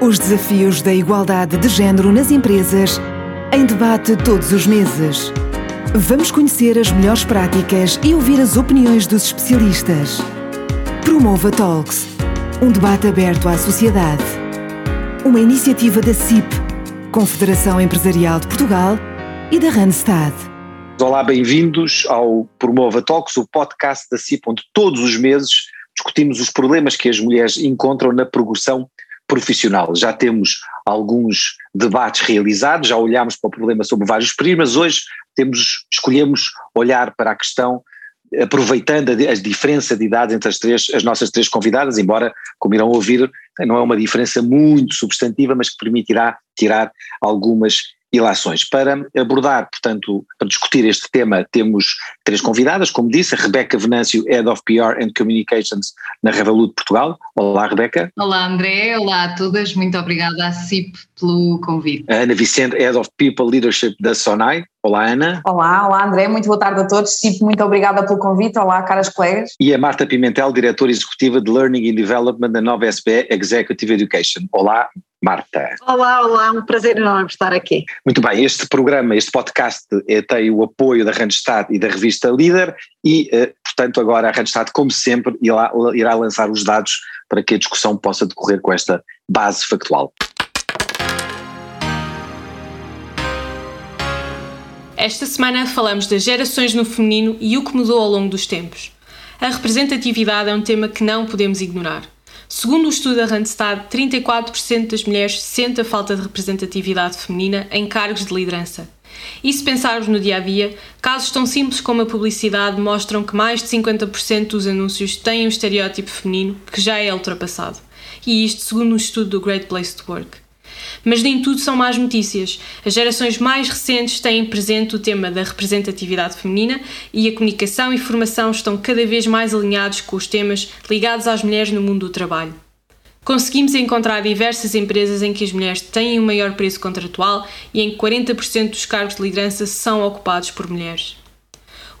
Os desafios da igualdade de género nas empresas em debate todos os meses. Vamos conhecer as melhores práticas e ouvir as opiniões dos especialistas. Promova Talks, um debate aberto à sociedade. Uma iniciativa da CIP, Confederação Empresarial de Portugal e da Randstad. Olá, bem-vindos ao Promova Talks, o podcast da CIP, onde todos os meses discutimos os problemas que as mulheres encontram na progressão profissional. Já temos alguns debates realizados, já olhámos para o problema sob vários prismas, hoje temos, escolhemos olhar para a questão aproveitando a, a diferença de idades entre as, três, as nossas três convidadas, embora, como irão ouvir, não é uma diferença muito substantiva, mas que permitirá tirar algumas ilações. Para abordar, portanto, para discutir este tema, temos três convidadas, como disse, a Rebeca Venâncio, Head of PR and Communications na Revolut Portugal. Olá, Rebeca. Olá, André. Olá a todas. Muito obrigada à CIP pelo convite. A Ana Vicente, Head of People Leadership da Sonai. Olá, Ana. Olá, olá, André. Muito boa tarde a todos. CIP, muito obrigada pelo convite. Olá, caras colegas. E a Marta Pimentel, Diretora Executiva de Learning and Development da Nova SBE Executive Education. Olá, Marta. Olá, olá, um prazer enorme estar aqui. Muito bem, este programa, este podcast é, tem o apoio da Randstad e da revista Líder e, eh, portanto, agora a Randstad, como sempre, irá, irá lançar os dados para que a discussão possa decorrer com esta base factual. Esta semana falamos das gerações no feminino e o que mudou ao longo dos tempos. A representatividade é um tema que não podemos ignorar. Segundo o estudo da Randstad, 34% das mulheres sentem a falta de representatividade feminina em cargos de liderança. E se pensarmos no dia a dia, casos tão simples como a publicidade mostram que mais de 50% dos anúncios têm um estereótipo feminino que já é ultrapassado. E isto segundo um estudo do Great Place to Work. Mas nem tudo são más notícias. As gerações mais recentes têm presente o tema da representatividade feminina e a comunicação e formação estão cada vez mais alinhados com os temas ligados às mulheres no mundo do trabalho. Conseguimos encontrar diversas empresas em que as mulheres têm um maior preço contratual e em que 40% dos cargos de liderança são ocupados por mulheres.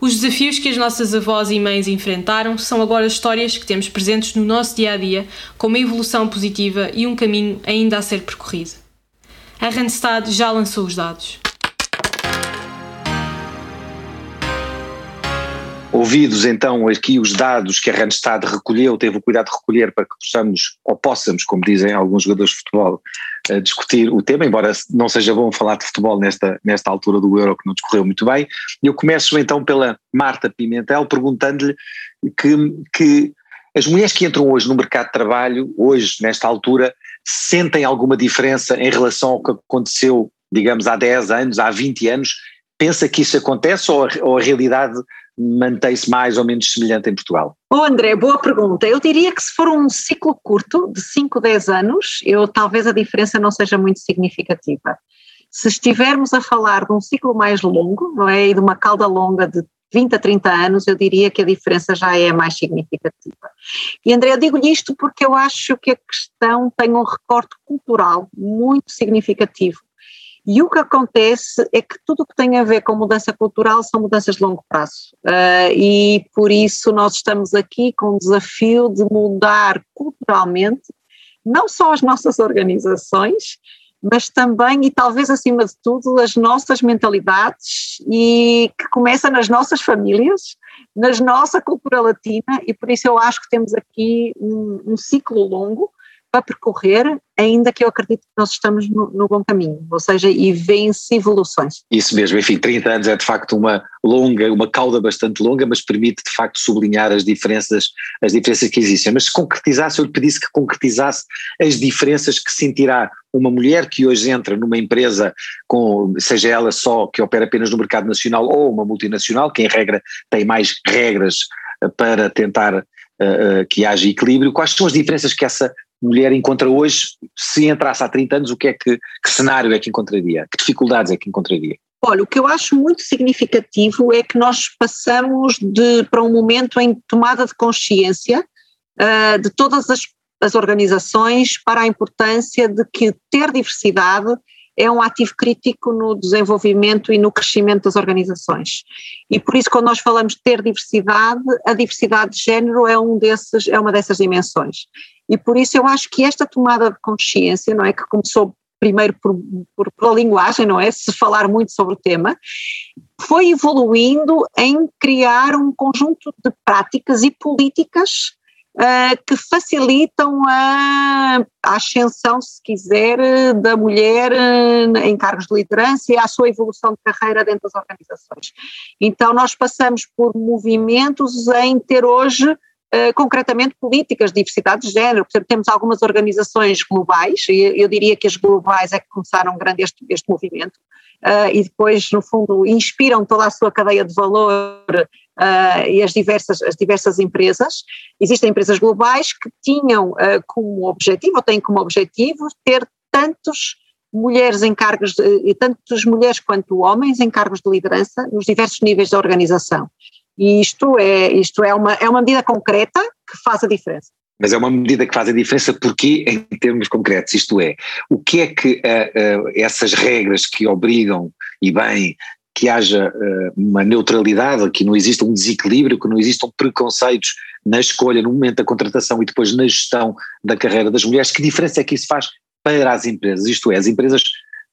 Os desafios que as nossas avós e mães enfrentaram são agora histórias que temos presentes no nosso dia a dia, com uma evolução positiva e um caminho ainda a ser percorrido. A Randstad já lançou os dados. Ouvidos então aqui os dados que a Randstad recolheu, teve o cuidado de recolher para que possamos, ou possamos, como dizem alguns jogadores de futebol, uh, discutir o tema, embora não seja bom falar de futebol nesta, nesta altura do Euro que não discorreu muito bem. Eu começo então pela Marta Pimentel, perguntando-lhe que, que as mulheres que entram hoje no mercado de trabalho, hoje, nesta altura, sentem alguma diferença em relação ao que aconteceu, digamos, há 10 anos, há 20 anos? Pensa que isso acontece ou a, ou a realidade mantém-se mais ou menos semelhante em Portugal? Oh André, boa pergunta. Eu diria que se for um ciclo curto, de 5, 10 anos, eu, talvez a diferença não seja muito significativa. Se estivermos a falar de um ciclo mais longo, não é, e de uma cauda longa de 20 a 30 anos, eu diria que a diferença já é mais significativa. E André, eu digo-lhe isto porque eu acho que a questão tem um recorte cultural muito significativo. E o que acontece é que tudo o que tem a ver com mudança cultural são mudanças de longo prazo. Uh, e por isso nós estamos aqui com o desafio de mudar culturalmente não só as nossas organizações, mas também e talvez acima de tudo as nossas mentalidades e que começa nas nossas famílias, na nossa cultura latina e por isso eu acho que temos aqui um, um ciclo longo para percorrer, ainda que eu acredito que nós estamos no, no bom caminho, ou seja, e vêm-se evoluções. Isso mesmo, enfim, 30 anos é de facto uma longa, uma cauda bastante longa, mas permite de facto sublinhar as diferenças, as diferenças que existem. Mas se concretizasse, eu lhe pedisse que concretizasse as diferenças que sentirá uma mulher que hoje entra numa empresa com, seja ela só que opera apenas no mercado nacional ou uma multinacional, que em regra tem mais regras eh, para tentar uh, que haja equilíbrio, quais são as diferenças que essa mulher encontra hoje, se entrasse há 30 anos, o que é que, que cenário é que encontraria? Que dificuldades é que encontraria? Olha, o que eu acho muito significativo é que nós passamos de, para um momento em tomada de consciência uh, de todas as, as organizações para a importância de que ter diversidade é um ativo crítico no desenvolvimento e no crescimento das organizações. E por isso, quando nós falamos de ter diversidade, a diversidade de género é, um desses, é uma dessas dimensões. E por isso eu acho que esta tomada de consciência, não é, que começou primeiro por, por, pela linguagem, não é, se falar muito sobre o tema, foi evoluindo em criar um conjunto de práticas e políticas uh, que facilitam a, a, ascensão, se quiser, da mulher uh, em cargos de liderança e a sua evolução de carreira dentro das organizações. Então, nós passamos por movimentos em ter hoje Uh, concretamente políticas de diversidade de género. Por exemplo, temos algumas organizações globais, e eu diria que as globais é que começaram grande este, este movimento, uh, e depois, no fundo, inspiram toda a sua cadeia de valor uh, e as diversas, as diversas empresas. Existem empresas globais que tinham como objetivo, ou têm como objetivo, ter tantos mulheres em cargos, e tantas mulheres quanto homens em cargos de liderança nos diversos níveis da organização. E isto é, isto é, uma, é uma medida concreta que faz a diferença. Mas é uma medida que faz a diferença porque, em termos concretos, isto é, o que é que uh, uh, essas regras que obrigam, e bem, que haja uh, uma neutralidade, que não exista um desequilíbrio, que não existam preconceitos na escolha, no momento da contratação e depois na gestão da carreira das mulheres, que diferença é que isso faz para as empresas? Isto é, as empresas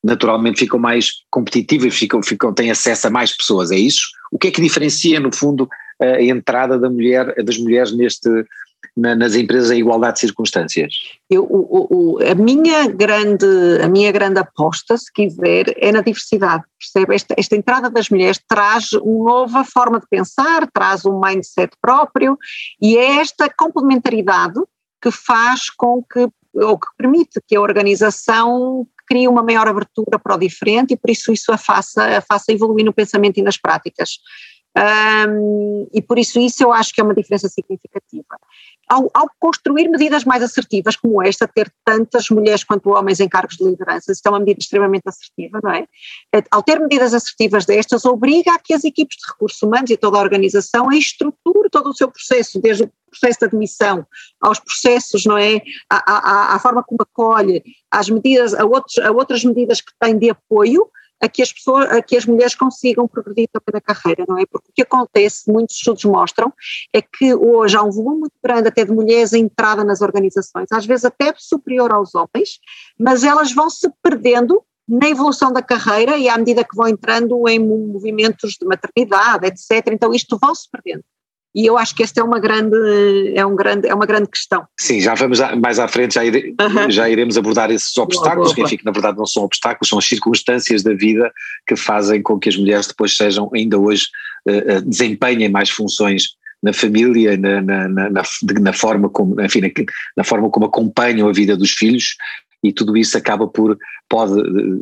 naturalmente ficam mais competitivas, ficam, ficam, têm acesso a mais pessoas, é isso? O que é que diferencia, no fundo, a entrada da mulher, das mulheres neste, na, nas empresas em igualdade de circunstâncias? Eu, o, o, a, minha grande, a minha grande aposta, se quiser, é na diversidade, percebe? Esta, esta entrada das mulheres traz uma nova forma de pensar, traz um mindset próprio e é esta complementaridade que faz com que, ou que permite que a organização crie uma maior abertura para o diferente e por isso isso a faça, a faça evoluir no pensamento e nas práticas. Um, e por isso isso eu acho que é uma diferença significativa ao, ao, construir medidas mais assertivas como esta, ter tantas mulheres quanto homens em cargos de liderança, isso é uma medida extremamente assertiva, não é? é? Ao ter medidas assertivas destas, obriga a que as equipes de recursos humanos e toda a organização estruture todo o seu processo, desde o processo de admissão aos processos, não é? À, à, à forma como acolhe, às medidas, a, outros, a outras medidas que tem de apoio, a que as pessoas, a que as mulheres consigam progredir também na carreira, não é? Porque o que acontece, muitos estudos mostram, é que hoje há um volume muito grande até de mulheres em entrada nas organizações, às vezes até superior aos homens, mas elas vão se perdendo na evolução da carreira e à medida que vão entrando em movimentos de maternidade, etc. Então isto vão se perdendo e eu acho que esta é uma grande, é um grande, é uma grande questão. Sim, já vamos mais à frente, já, ire, já iremos abordar esses obstáculos, que enfim, na verdade não são obstáculos, são as circunstâncias da vida que fazem com que as mulheres depois sejam, ainda hoje, uh, desempenhem mais funções na família, na, na, na, na, na forma como, enfim, na, na forma como acompanham a vida dos filhos e tudo isso acaba por, pode,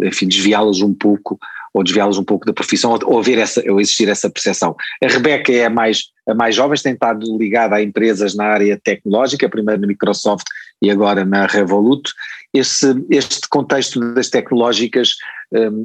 enfim, desviá-las um pouco ou desviá-los um pouco da profissão, ou, ou haver essa, ou existir essa percepção. A Rebeca é a mais, a mais jovem, tem estado ligada a empresas na área tecnológica, primeiro na Microsoft e agora na Revolut. Esse, este contexto das tecnológicas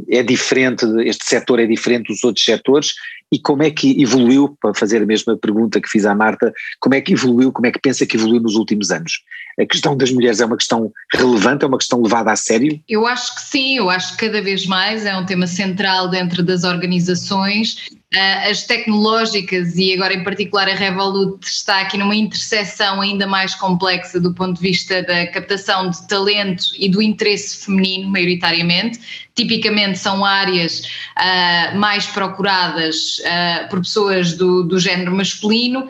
é diferente, este setor é diferente dos outros setores e como é que evoluiu, para fazer a mesma pergunta que fiz à Marta, como é que evoluiu, como é que pensa que evoluiu nos últimos anos? A questão das mulheres é uma questão relevante, é uma questão levada a sério? Eu acho que sim, eu acho que cada vez mais é um tema central dentro das organizações Uh, as tecnológicas e agora em particular a Revolut está aqui numa interseção ainda mais complexa do ponto de vista da captação de talento e do interesse feminino, maioritariamente. Tipicamente são áreas uh, mais procuradas uh, por pessoas do, do género masculino.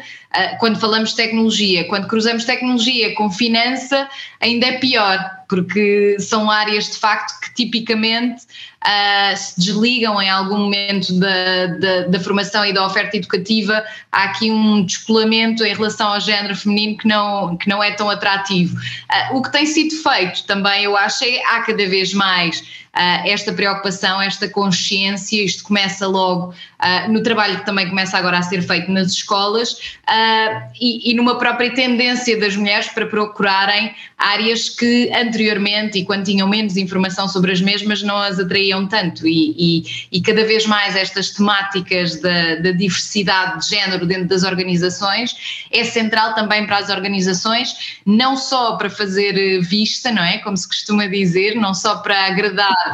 quando falamos de tecnologia, quando cruzamos tecnologia com finança, ainda é pior, porque são áreas de facto que tipicamente uh, se desligam em algum momento da, da, da, formação e da oferta educativa, há aqui um descolamento em relação ao género feminino que não, que não é tão atrativo. Uh, o que tem sido feito também, eu acho, é há cada vez mais uh, esta preocupação, esta consciência, isto começa logo uh, no trabalho que também começa agora a ser feito nas escolas uh, e, e, numa própria tendência das mulheres para procurarem áreas que anteriormente e quando tinham menos informação sobre as mesmas não as atraíam tanto e, e, e cada vez mais estas temáticas da, da diversidade de género dentro das organizações é central também para as organizações, não só para fazer vista, não é? Como se costuma dizer, não só para agradar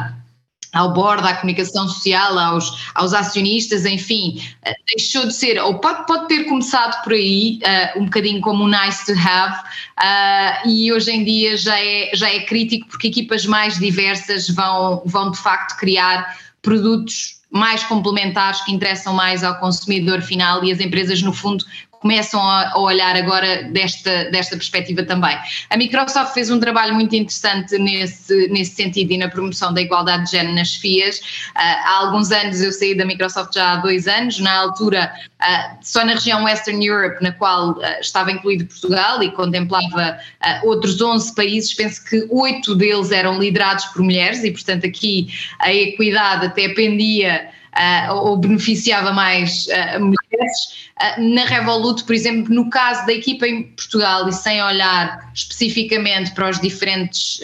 ao board, à comunicação social, aos, aos acionistas, enfim, uh, deixou de ser, ou pode, pode ter começado por aí, uh, um bocadinho como um nice to have, uh, e hoje em dia já é, já é crítico porque equipas mais diversas vão, vão de facto criar produtos mais complementares que interessam mais ao consumidor final e as empresas, no fundo, começam a, olhar agora desta, desta perspectiva também. A Microsoft fez um trabalho muito interessante nesse, nesse sentido e na promoção da igualdade de género nas FIAs. Uh, há alguns anos eu saí da Microsoft já há dois anos, na altura uh, só na região Western Europe, na qual uh, estava incluído Portugal e contemplava outros 11 países, penso que oito deles eram liderados por mulheres e portanto aqui a equidade até pendia uh, ou beneficiava mais uh, mulheres. Uh, na Revolut, por exemplo, no caso da equipa em Portugal e sem olhar especificamente para os diferentes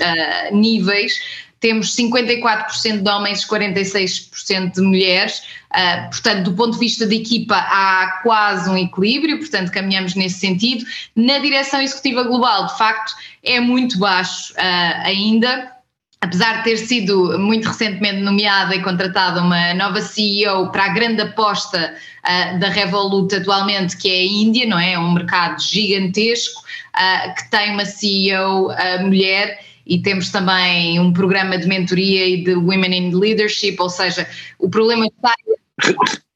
níveis, temos 54% de homens e 46% de mulheres, uh, portanto, do ponto de vista de equipa, há quase um equilíbrio, portanto, caminhamos nesse sentido. Na direção executiva global, de facto, é muito baixo uh, ainda apesar de ter sido muito recentemente nomeada e contratada uma nova CEO para a grande aposta uh, da Revolut atualmente, que é a Índia, não é? É um mercado gigantesco uh, que tem uma CEO uh, ah, mulher e temos também um programa de mentoria e de Women in Leadership, ou seja, o problema está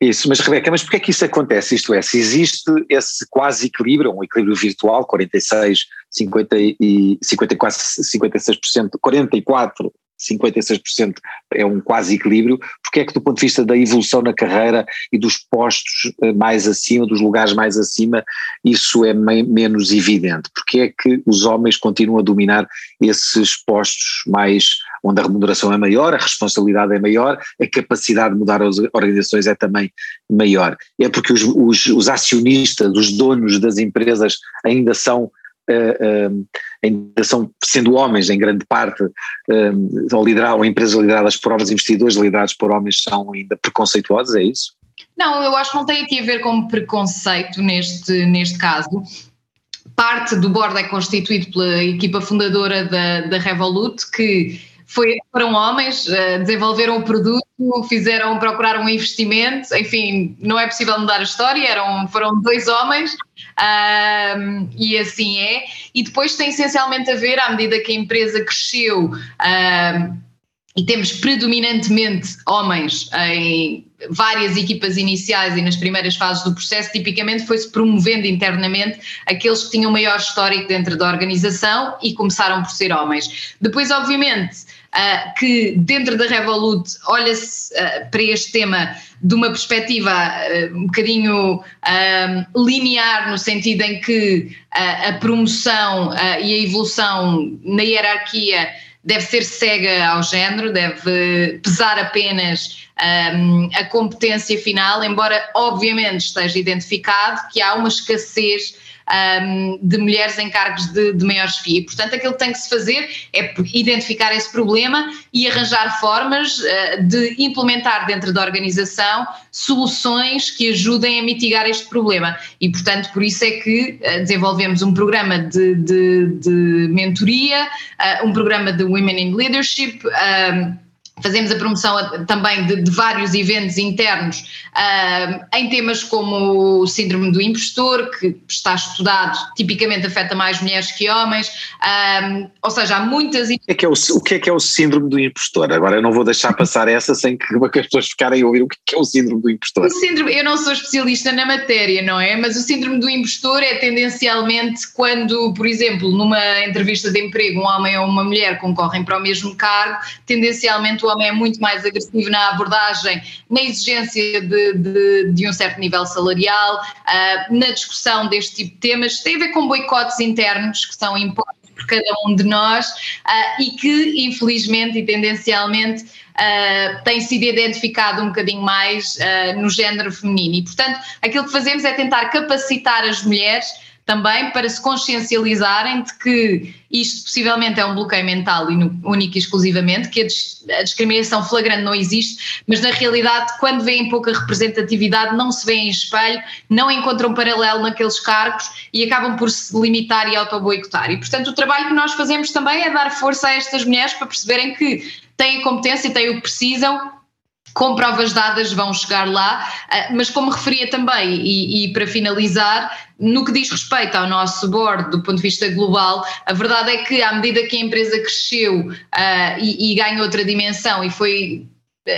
isso, mas Rebeca, mas porquê é que isso acontece? Isto é, se existe esse quase equilíbrio, um equilíbrio virtual, 46, 50 e 54, 56%, 44 56% é um quase equilíbrio, porque é que do ponto de vista da evolução na carreira e dos postos eh, mais acima, dos lugares mais acima, isso é menos evidente? Porque é que os homens continuam a dominar esses postos mais onde a remuneração é maior, a responsabilidade é maior, a capacidade de mudar as organizações é também maior? É porque os, os, os acionistas, os donos das empresas ainda são uh, uh, ainda são, sendo homens em grande parte, uh, ou, liderar, ou empresas lideradas por homens, investidores liderados por homens são ainda preconceituosos, é isso? Não, eu acho que não tem aqui a ver com preconceito neste, neste caso. Parte do board é constituído pela equipa fundadora da, da Revolut, que foi, foram homens, uh, desenvolveram o produto, fizeram, procuraram um investimento, enfim, não é possível mudar a história, eram, foram dois homens uh, e assim é. E depois tem essencialmente a ver, à medida que a empresa cresceu uh, e temos predominantemente homens em várias equipas iniciais e nas primeiras fases do processo, tipicamente foi-se promovendo internamente aqueles que tinham maior histórico dentro da organização e começaram por ser homens. Depois, obviamente, uh, que dentro da Revolut olha-se uh, para este tema de uma perspectiva uh, um bocadinho linear, no sentido em que a promoção e a evolução na hierarquia deve ser cega ao género, deve pesar apenas um, a competência final, embora obviamente esteja identificado que há uma escassez um, de mulheres em cargos de, de maior chefia. Portanto, aquilo que tem que se fazer é identificar esse problema e arranjar formas uh, de implementar dentro da organização soluções que ajudem a mitigar este problema. E, portanto, por isso é que uh, desenvolvemos um programa de, de, de mentoria, uh, um programa de Women in Leadership. Fazemos a promoção também de, de vários eventos internos uh, em temas como o síndrome do impostor, que está estudado, tipicamente afeta mais mulheres que homens, uh, ou seja, há muitas. O que, é que é o, o que é que é o síndrome do impostor? Agora eu não vou deixar passar essa sem que, que as pessoas ficarem a ouvir o que é, que é o síndrome do impostor. O síndrome, eu não sou especialista na matéria, não é? Mas o síndrome do impostor é tendencialmente quando, por exemplo, numa entrevista de emprego, um homem ou uma mulher concorrem para o mesmo cargo, tendencialmente o homem é muito mais agressivo na abordagem, na exigência de, de, de um certo nível salarial, uh, na discussão deste tipo de temas. Tem a ver com boicotes internos que são impostos por cada um de nós uh, e que, infelizmente e tendencialmente, uh, tem sido identificado um bocadinho mais uh, no género feminino. E, portanto, aquilo que fazemos é tentar capacitar as mulheres também para se consciencializarem de que isto possivelmente é um bloqueio mental e único e exclusivamente, que a, discriminação flagrante não existe, mas na realidade, quando vêem pouca representatividade, não se vêem em espelho, não encontram paralelo naqueles cargos e acabam por se limitar e auto-boicotar. E, portanto, o trabalho que nós fazemos também é dar força a estas mulheres para perceberem que têm a competência, têm o que precisam, com provas dadas vão chegar lá, ah, mas como referia também, e, e, para finalizar, no que diz respeito ao nosso board do ponto de vista global, a verdade é que à medida que a empresa cresceu uh, e, e ganhou outra dimensão e foi eh,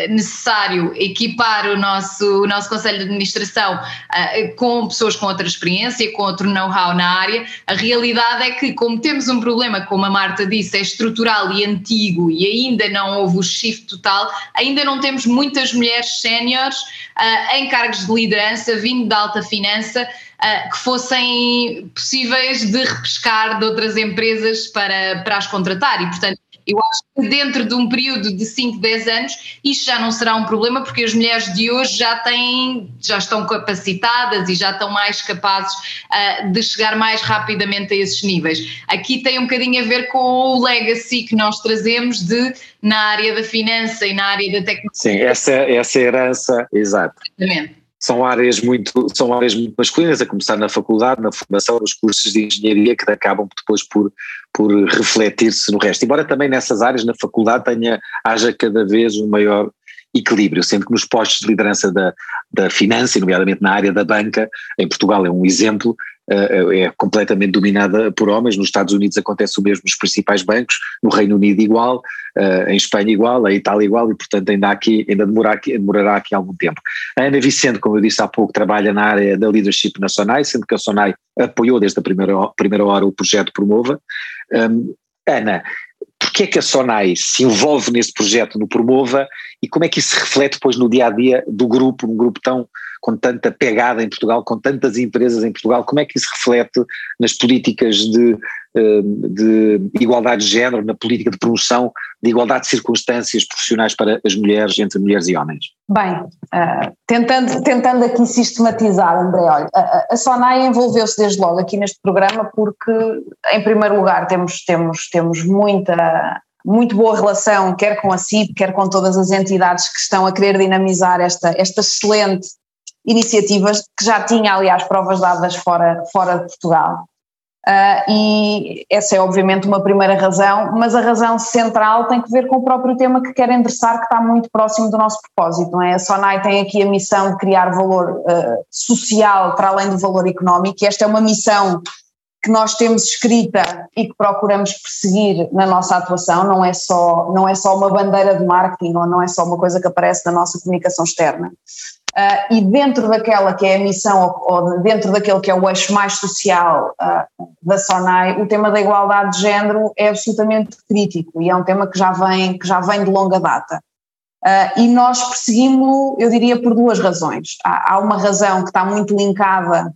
necessário equipar o nosso, o nosso Conselho de Administração uh, com pessoas com outra experiência, com outro know-how na área. A realidade é que, como temos um problema, como a Marta disse, é estrutural e antigo e ainda não houve o shift total, ainda não temos muitas mulheres séniores uh, em cargos de liderança, vindo da alta finança. Uh, que fossem possíveis de repescar de outras empresas para, para as contratar e, portanto, eu acho que dentro de um período de 5, 10 anos isto já não será um problema porque as mulheres de hoje já têm, já estão capacitadas e já estão mais capazes uh, de chegar mais rapidamente a esses níveis. Aqui tem um bocadinho a ver com o legacy que nós trazemos de na área da finança e na área da tecnologia. Sim, essa, essa herança, exato. Exatamente são áreas muito são áreas muito masculinas a começar na faculdade na formação nos cursos de engenharia que acabam depois por por refletir-se no resto. Embora também nessas áreas na faculdade tenha haja cada vez um maior equilíbrio, sendo que nos postos de liderança da, da finança, nomeadamente na área da banca, em Portugal é um exemplo, é completamente dominada por homens, nos Estados Unidos acontece o mesmo nos principais bancos, no Reino Unido igual, eh, em Espanha igual, em Itália igual, e portanto ainda, aqui, ainda demorará aqui, demorará aqui algum tempo. A Ana Vicente, como eu disse há pouco, trabalha na área da leadership na SONAI, sendo que a SONAI apoiou desde a primeira, primeira hora o projeto Promova. Um, Ana, porquê é que a SONAI se envolve nesse projeto no Promova e como é que isso se reflete depois no dia a dia do grupo, um grupo tão com tanta pegada em Portugal, com tantas empresas em Portugal, como é que isso reflete nas políticas de, eh, de igualdade de género, na política de promoção de igualdade de circunstâncias profissionais para as mulheres, entre mulheres e homens? Bem, uh, tentando, tentando aqui sistematizar, André, olha, a, a SONAI envolveu-se desde logo aqui neste programa porque, em primeiro lugar, temos, temos, temos muita muito boa relação, quer com a CIP, quer com todas as entidades que estão a querer dinamizar esta, esta excelente iniciativas que já tinha, aliás, provas dadas fora, fora de Portugal. Uh, e essa é obviamente uma primeira razão, mas a razão central tem que ver com o próprio tema que quer endereçar, que está muito próximo do nosso propósito, não é? A SONAI tem aqui a missão de criar valor uh, social para além do valor económico, e esta é uma missão que nós temos escrita e que procuramos perseguir na nossa atuação, não é só, não é só uma bandeira de marketing ou não é só uma coisa que aparece na nossa comunicação externa. Uh, e dentro daquela que é a missão, ou, ou, dentro daquele que é o eixo mais social uh, da SONAI, o tema da igualdade de género é absolutamente crítico e é um tema que já vem, que já vem de longa data. Uh, e nós perseguimos-lo, eu diria, por duas razões. Há, há, uma razão que está muito linkada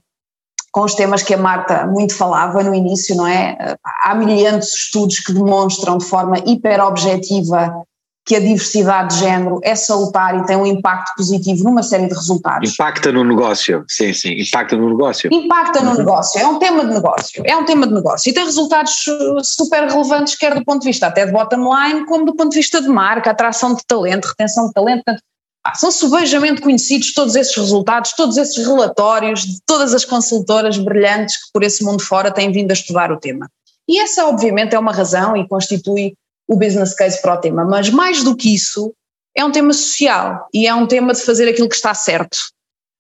com os temas que a Marta muito falava no início, não é? Há milhares de estudos que demonstram de forma hiper objetiva que a diversidade de género é salutar e tem um impacto positivo numa série de resultados. Impacta no negócio, sim, sim, impacta no negócio. Impacta no negócio, é um tema de negócio, é um tema de negócio e tem resultados super relevantes, quer do ponto de vista até de bottom line, como do ponto de vista de marca, atração de talento, retenção de talento, portanto, são subejamente conhecidos todos esses resultados, todos esses relatórios de todas as consultoras brilhantes que por esse mundo fora têm vindo a estudar o tema. E essa obviamente é uma razão e constitui o business case para o tema, mas mais do que isso, é um tema social e é um tema de fazer aquilo que está certo.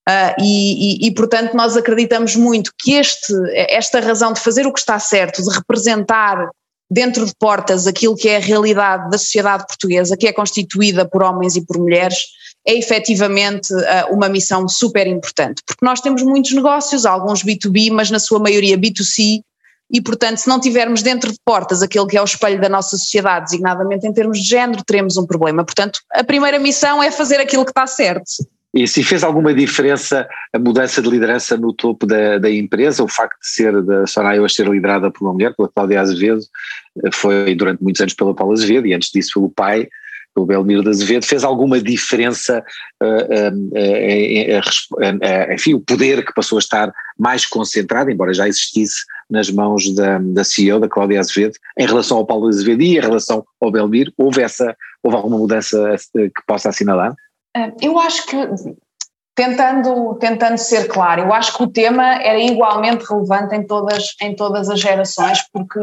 Uh, e, e, e, portanto, nós acreditamos muito que este, esta razão de fazer o que está certo, de representar dentro de portas aquilo que é a realidade da sociedade portuguesa, que é constituída por homens e por mulheres, é efetivamente uh, uma missão super importante, porque nós temos muitos negócios, alguns B2B, mas na sua maioria B2C, e, portanto, se não tivermos dentro de portas aquele que é o espelho da nossa sociedade, designadamente em termos de género, teremos um problema. Portanto, a primeira missão é fazer aquilo que está certo. E se fez alguma diferença a mudança de liderança no topo da, da empresa, o facto de ser da Sonai hoje ser liderada por uma mulher, pela Cláudia Azevedo, foi durante muitos anos pela Paula Azevedo e antes disso pelo pai, pelo Belmiro de Azevedo, fez alguma diferença, uh, uh, enfim, o poder que passou a estar mais concentrado, embora já existisse nas mãos da, da CEO, da Cláudia Azevedo, em relação ao Paulo Azevedo e em relação ao Belmiro, houve essa, houve alguma mudança que possa assinalar? Eu acho que, tentando, tentando ser claro, eu acho que o tema era igualmente relevante em todas, em todas as gerações, porque,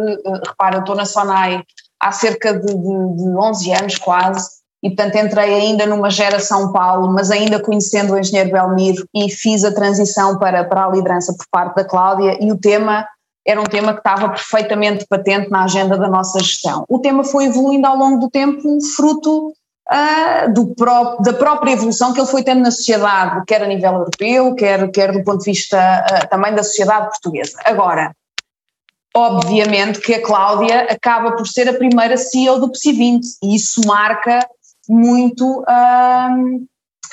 repara, eu estou na SONAI há cerca de, de, de 11 anos quase, e portanto entrei ainda numa geração Paulo, mas ainda conhecendo o engenheiro Belmiro e fiz a transição para, para a liderança por parte da Cláudia e o tema era um tema que estava perfeitamente patente na agenda da nossa gestão. O tema foi evoluindo ao longo do tempo, fruto uh, do pró da própria evolução que ele foi tendo na sociedade, quer a nível europeu, quer, quer do ponto de vista uh, também da sociedade portuguesa. Agora, obviamente que a Cláudia acaba por ser a primeira CEO do PSI 20 e isso marca muito uh,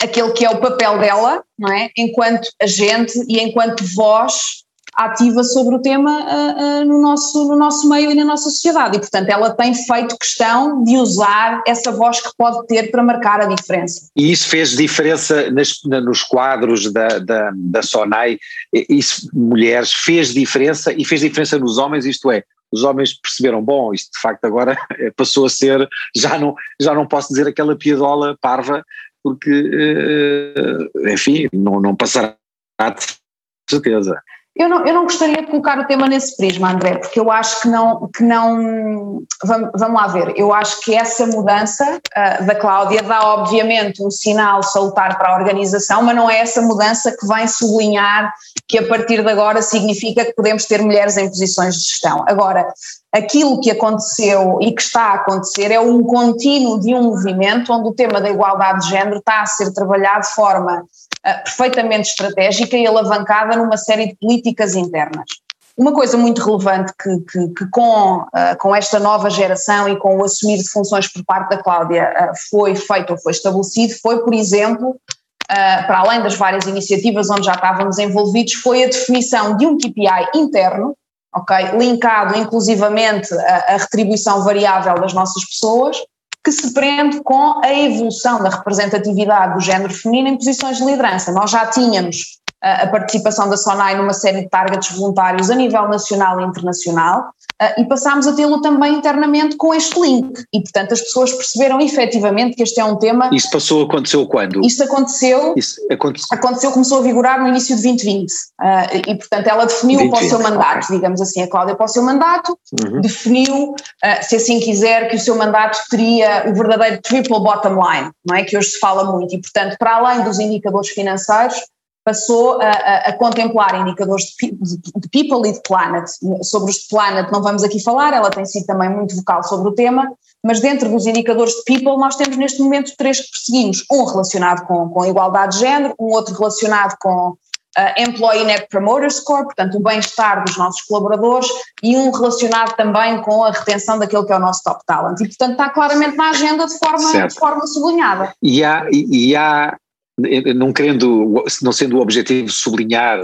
aquele que é o papel dela, não é? Enquanto agente e enquanto voz ativa sobre o tema uh, no, nosso, no nosso meio e na nossa sociedade. E, portanto, ela tem feito questão de usar essa voz que pode ter para marcar a diferença. E isso fez diferença nas, nos quadros da, da, da SONAI? Isso, mulheres, fez diferença e fez diferença nos homens, isto é, os homens perceberam, bom, isto de facto agora passou a ser, já não, já não posso dizer aquela piadola parva, porque, eh, enfim, não, não passará de certeza. Eu não, eu não gostaria de colocar o tema nesse prisma, André, porque eu acho que não, que não vamos, vamos lá ver, eu acho que essa mudança uh, da Cláudia dá obviamente um sinal salutar para a organização, mas não é essa mudança que vem sublinhar que a partir de agora significa que podemos ter mulheres em posições de gestão. Agora, aquilo que aconteceu e que está a acontecer é um contínuo de um movimento onde o tema da igualdade de género está a ser trabalhado de forma uh, perfeitamente estratégica e alavancada numa série de políticas internas. Uma coisa muito relevante que, que, que com, uh, com esta nova geração e com o assumir de funções por parte da Cláudia uh, foi feito ou foi estabelecido foi, por exemplo, para além das várias iniciativas onde já estávamos envolvidos, foi a definição de um KPI interno ok? Linkado inclusivamente à, retribuição variável das nossas pessoas, que se prende com a evolução da representatividade do género feminino em posições de liderança. Nós já tínhamos a participação da SONAI numa série de targets voluntários a nível nacional e internacional uh, e passámos a tê-lo também internamente com este link e portanto as pessoas perceberam efetivamente que este é um tema… Isso passou, aconteceu quando? Isso aconteceu, Isso aconteceu, aconteceu começou a vigorar no início de 2020 uh, e portanto ela definiu 2020, para o seu mandato, okay. digamos assim, a Cláudia para o seu mandato, uhum. definiu, uh, se assim quiser, que o seu mandato teria o verdadeiro triple bottom line, não é? Que hoje se fala muito e portanto para além dos indicadores financeiros passou a, a, a contemplar indicadores de, de, de, people e de planet. Sobre os de planet não vamos aqui falar, ela tem sido também muito vocal sobre o tema, mas dentro dos indicadores de people nós temos neste momento três que perseguimos, um relacionado com, com a igualdade de género, um outro relacionado com uh, Employee Net Promoter Score, portanto o bem-estar dos nossos colaboradores, e um relacionado também com a retenção daquele que é o nosso top talent. E portanto está claramente na agenda de forma, de forma sublinhada. E há, e há não querendo, não sendo o objetivo sublinhar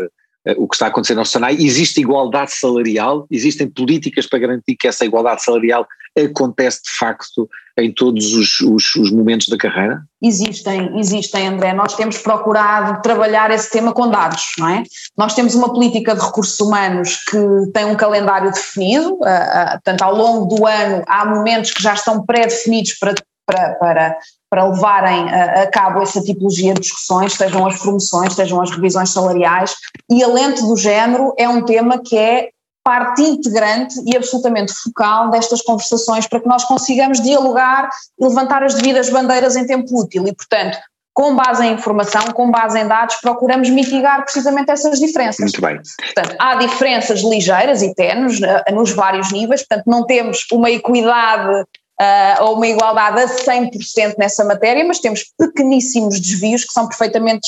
eh, o que está acontecendo no Sonai, existe igualdade salarial, existem políticas para garantir que essa igualdade salarial acontece de facto em todos os, os, os, momentos da carreira? Existem, existem, André. Nós temos procurado trabalhar esse tema com dados, não é? Nós temos uma política de recursos humanos que tem um calendário definido, uh, uh, portanto, ao longo do ano há momentos que já estão pré-definidos para, para, para para levarem a, a, cabo essa tipologia de discussões, sejam as promoções, sejam as revisões salariais, e a lente do género é um tema que é parte integrante e absolutamente focal destas conversações para que nós consigamos dialogar e levantar as devidas bandeiras em tempo útil e, portanto, com base em informação, com base em dados, procuramos mitigar precisamente essas diferenças. Muito bem. Portanto, há diferenças ligeiras e tenues eh, nos vários níveis, portanto, não temos uma equidade uh, ou uma igualdade a 100% nessa matéria, mas temos pequeníssimos desvios que são perfeitamente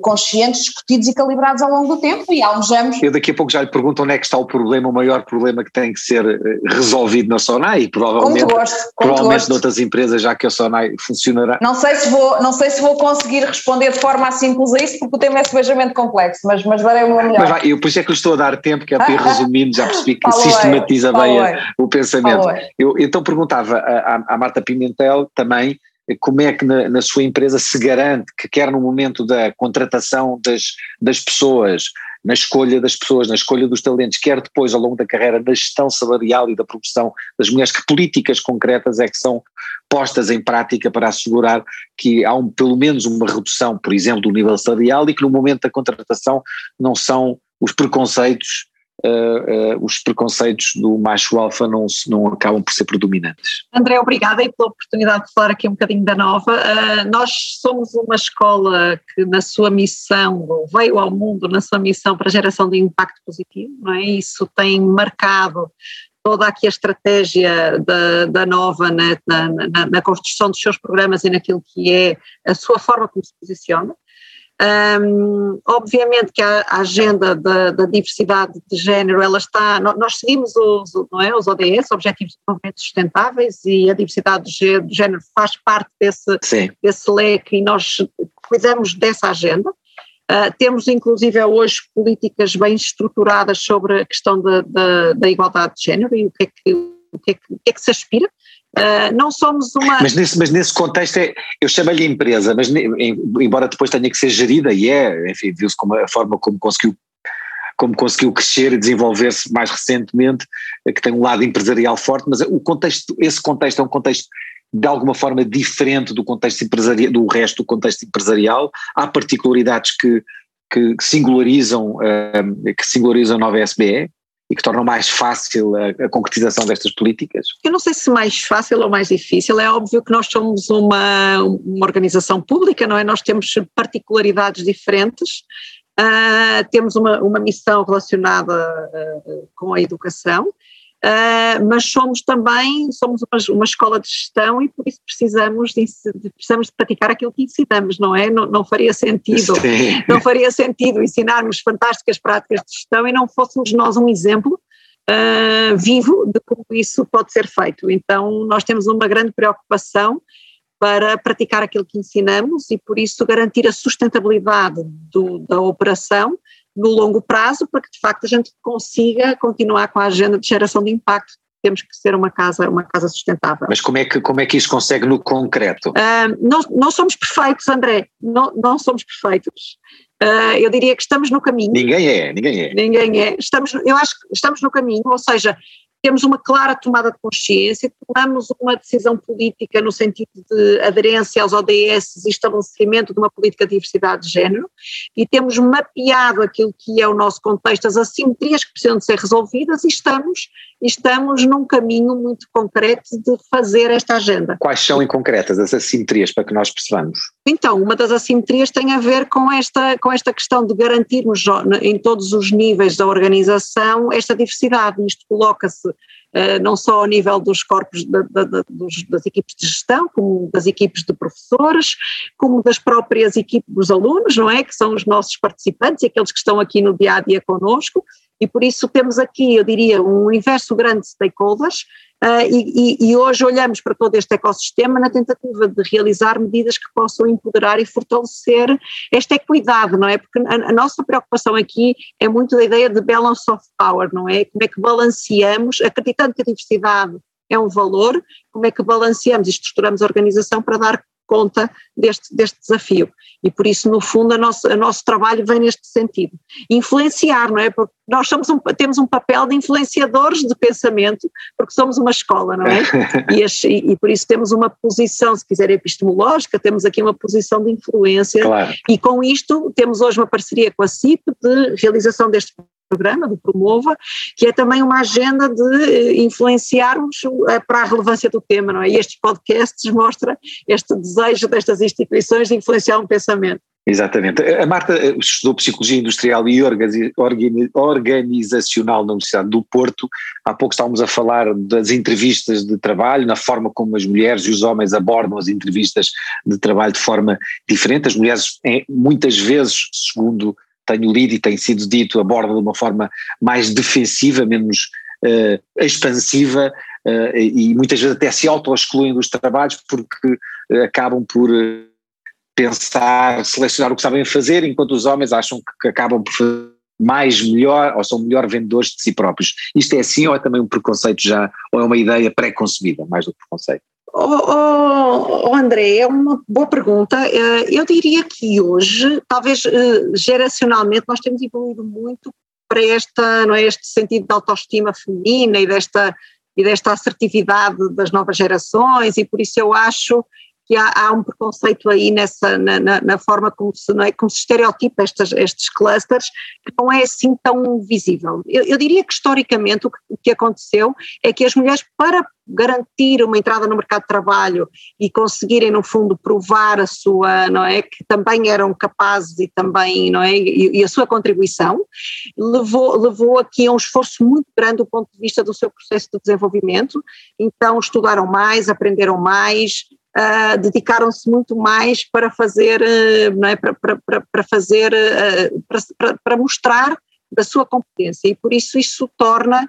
conscientes, discutidos e calibrados ao longo do tempo e almejamos. Eu daqui a pouco já lhe pergunto onde é que está o problema, o maior problema que tem que ser eh, resolvido na SONAI e provavelmente, gosto, provavelmente noutras empresas, já que a SONAI funcionará. Não sei se vou, não sei se vou conseguir responder de forma simples a isso, porque o tema é sebejamente complexo, mas, mas darei o meu melhor. Mas vai, eu por isso é que lhe estou a dar tempo, que é para ir resumindo, já percebi que sistematiza bem o pensamento. Eu então perguntava à, à Marta Pimentel também como é que na, na, sua empresa se garante que quer no momento da contratação das, das pessoas, na escolha das pessoas, na escolha dos talentos, quer depois ao longo da carreira na gestão salarial e da promoção das mulheres, que políticas concretas é que são postas em prática para assegurar que há um, pelo menos uma redução, por exemplo, do nível salarial e que no momento da contratação não são os preconceitos uh, uh, os preconceitos do macho alfa não, não acabam por ser predominantes. André, obrigada e pela oportunidade de falar aqui um bocadinho da Nova. Uh, nós somos uma escola que na sua missão, veio ao mundo na sua missão para a geração de impacto positivo, não é? Isso tem marcado toda aqui a estratégia da, da Nova na, na, na, construção dos seus programas e naquilo que é a sua forma como se posiciona. Um, obviamente que a, a agenda da, da, diversidade de género, ela está, nós seguimos os, não é, os ODS, Objetivos de Desenvolvimento Sustentáveis, e a diversidade de género faz parte desse, desse leque e nós cuidamos dessa agenda. Uh, temos inclusive hoje políticas bem estruturadas sobre a questão da, da, da igualdade de género e o que é que, o que, é que, o que, é que se aspira. Uh, não somos uma. Mas nesse, mas nesse contexto, é, eu chamo-lhe empresa, mas embora depois tenha que ser gerida, e é, enfim, viu-se como a forma como conseguiu, como conseguiu crescer e desenvolver-se mais recentemente, que tem um lado empresarial forte, mas o contexto, esse contexto é um contexto de alguma forma diferente do contexto empresarial, do resto do contexto empresarial. Há particularidades que, que singularizam, uh, que singularizam a nova SBE, e que tornam mais fácil a, a, concretização destas políticas? Eu não sei se mais fácil ou mais difícil. É óbvio que nós somos uma, uma organização pública, não é? Nós temos particularidades diferentes. Uh, temos uma, uma missão relacionada uh, com a educação, Uh, mas somos também, somos uma, uma, escola de gestão e por isso precisamos de, precisamos de praticar aquilo que ensinamos, não é? Não, não faria sentido, Sim. não faria sentido ensinarmos fantásticas práticas de gestão e não fôssemos nós um exemplo uh, vivo de como isso pode ser feito. Então nós temos uma grande preocupação para praticar aquilo que ensinamos e por isso garantir a sustentabilidade do, da operação no longo prazo para que de facto a gente consiga continuar com a agenda de geração de impacto. Temos que ser uma casa, uma casa sustentável. Mas como é que, como é que isso consegue no concreto? Uh, nós, não somos perfeitos, André, não, não somos perfeitos. Uh, eu diria que estamos no caminho. Ninguém é, ninguém é. Ninguém é. Estamos, eu acho que estamos no caminho, ou seja, temos uma clara tomada de consciência, tomamos uma decisão política no sentido de aderência aos ODS e estabelecimento de uma política de diversidade de género e temos mapeado aquilo que é o nosso contexto, as assimetrias que precisam de ser resolvidas e estamos, estamos num caminho muito concreto de fazer esta agenda. Quais são em concretas as assimetrias para que nós percebamos? Então, uma das assimetrias tem a ver com esta, com esta questão de garantirmos em todos os níveis da organização esta diversidade. Isto coloca-se uh, não só ao nível dos corpos da, da, dos, das equipes de gestão, como das equipes de professores, como das próprias equipes dos alunos, não é? Que são os nossos participantes e aqueles que estão aqui no dia a dia conosco, e por isso temos aqui, eu diria, um universo grande de stakeholders Uh, e, e, hoje olhamos para todo este ecossistema na tentativa de realizar medidas que possam empoderar e fortalecer esta equidade, não é? Porque a, a, nossa preocupação aqui é muito da ideia de balance of power, não é? Como é que balanceamos, acreditando que a diversidade é um valor, como é que balanceamos e estruturamos a organização para dar conta deste, deste desafio. E por isso, no fundo, o nosso, nosso trabalho vem neste sentido. Influenciar, não é? Porque nós somos um, temos um papel de influenciadores de pensamento, porque somos uma escola, não é? E, as, e, e, por isso temos uma posição, se quiser, epistemológica, temos aqui uma posição de influência. Claro. E com isto, temos hoje uma parceria com a CIP de realização deste programa, do Promova, que é também uma agenda de eh, influenciarmos eh, para a relevância do tema, não é? E estes podcasts mostram este desejo destas instituições de influenciar um pensamento. Exatamente. A Marta eh, estudou Psicologia Industrial e Organizacional na Universidade do Porto. Há pouco estávamos a falar das entrevistas de trabalho, na forma como as mulheres e os homens abordam as entrevistas de trabalho de forma diferente. As mulheres, muitas vezes, segundo tenho lido e tem sido dito, aborda de uma forma mais defensiva, menos uh, expansiva uh, e muitas vezes até se auto-excluem dos trabalhos porque uh, acabam por pensar, selecionar o que sabem fazer, enquanto os homens acham que acabam por fazer mais melhor ou são melhor vendedores de si próprios. Isto é assim ou é também um preconceito já, ou é uma ideia pré-concebida, mais do que preconceito? Oh, oh, André, é uma boa pergunta. Eh, eu diria que hoje, talvez eh, geracionalmente, nós temos evoluído muito para esta, não é, este sentido de autoestima feminina e desta, e desta assertividade das novas gerações, e por isso eu acho que há, há um preconceito aí nessa, na, na, na, forma como se, não é, como se estereotipa estes, clusters, que não é assim tão visível. Eu, eu diria que historicamente o que, o que aconteceu é que as mulheres, para garantir uma entrada no mercado de trabalho e conseguirem no fundo provar a sua, não é, que também eram capazes e também, não é, e, e, a sua contribuição, levou, levou aqui a um esforço muito grande do ponto de vista do seu processo de desenvolvimento, então estudaram mais, aprenderam mais, Uh, dedicaram-se muito mais para fazer, uh, não é, para, para, para fazer, uh, para, para, mostrar a sua competência. E por isso isso torna,